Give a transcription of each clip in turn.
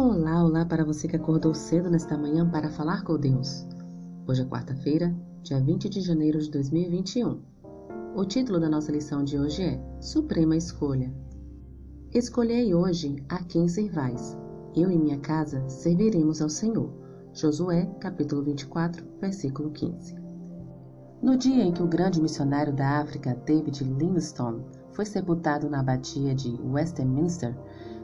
Olá, olá para você que acordou cedo nesta manhã para falar com Deus. Hoje é quarta-feira, dia 20 de janeiro de 2021. O título da nossa lição de hoje é Suprema Escolha. Escolhei hoje a quem servais. Eu e minha casa serviremos ao Senhor. Josué, capítulo 24, versículo 15. No dia em que o grande missionário da África, David Livingstone, foi sepultado na abadia de Westminster,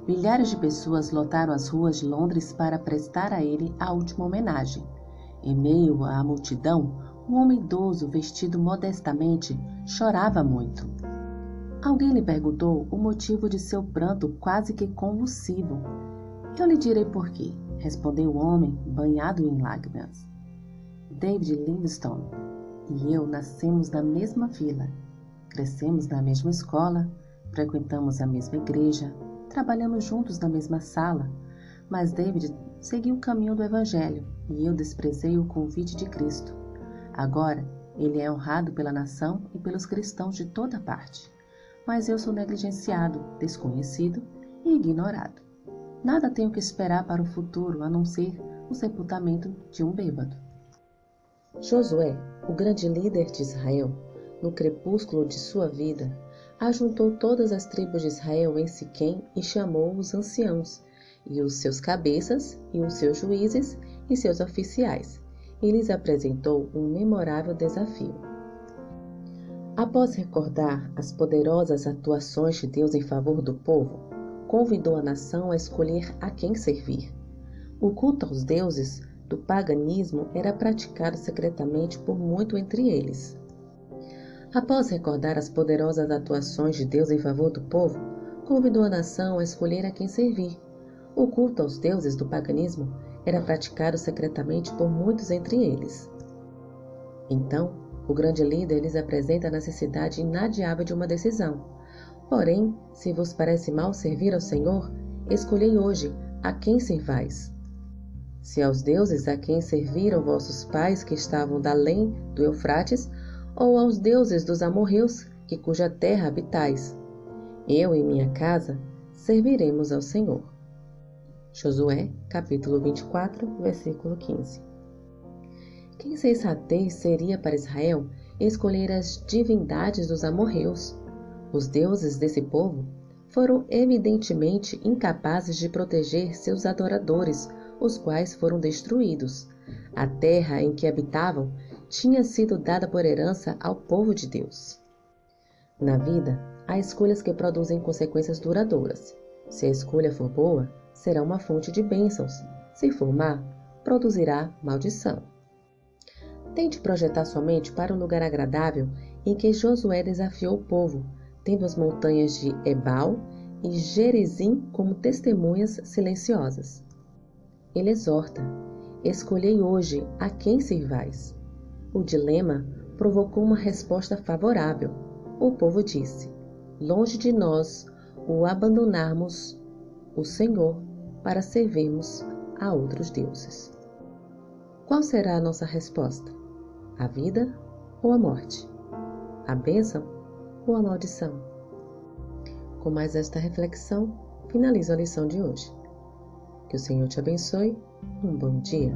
milhares de pessoas lotaram as ruas de Londres para prestar a ele a última homenagem. Em meio à multidão, um homem idoso, vestido modestamente, chorava muito. Alguém lhe perguntou o motivo de seu pranto quase que convulsivo. Eu lhe direi por quê, respondeu o homem, banhado em lágrimas. David Livingstone e eu nascemos na mesma vila, crescemos na mesma escola, frequentamos a mesma igreja, Trabalhamos juntos na mesma sala, mas David seguiu o caminho do Evangelho e eu desprezei o convite de Cristo. Agora, ele é honrado pela nação e pelos cristãos de toda parte, mas eu sou negligenciado, desconhecido e ignorado. Nada tenho que esperar para o futuro a não ser o sepultamento de um bêbado. Josué, o grande líder de Israel, no crepúsculo de sua vida, ajuntou todas as tribos de Israel em Siquém e chamou os anciãos, e os seus cabeças, e os seus juízes, e seus oficiais, e lhes apresentou um memorável desafio. Após recordar as poderosas atuações de Deus em favor do povo, convidou a nação a escolher a quem servir. O culto aos deuses do paganismo era praticado secretamente por muito entre eles. Após recordar as poderosas atuações de Deus em favor do povo, convidou a nação a escolher a quem servir. O culto aos deuses do paganismo era praticado secretamente por muitos entre eles. Então, o grande líder lhes apresenta a necessidade inadiável de uma decisão. Porém, se vos parece mal servir ao Senhor, escolhei hoje a quem servais. Se aos deuses a quem serviram vossos pais que estavam da além do Eufrates, ou aos deuses dos amorreus, que cuja terra habitais. Eu e minha casa serviremos ao Senhor. Josué, capítulo 24, versículo 15. Que sensatez seria para Israel escolher as divindades dos amorreus? Os deuses desse povo foram evidentemente incapazes de proteger seus adoradores, os quais foram destruídos. A terra em que habitavam tinha sido dada por herança ao povo de Deus. Na vida, há escolhas que produzem consequências duradouras. Se a escolha for boa, será uma fonte de bênçãos. Se for má, produzirá maldição. Tente projetar sua mente para um lugar agradável em que Josué desafiou o povo, tendo as montanhas de Ebal e Gerizim como testemunhas silenciosas. Ele exorta: Escolhei hoje a quem servais. O dilema provocou uma resposta favorável. O povo disse: Longe de nós o abandonarmos o Senhor para servirmos a outros deuses. Qual será a nossa resposta? A vida ou a morte? A bênção ou a maldição? Com mais esta reflexão, finalizo a lição de hoje. Que o Senhor te abençoe. Um bom dia.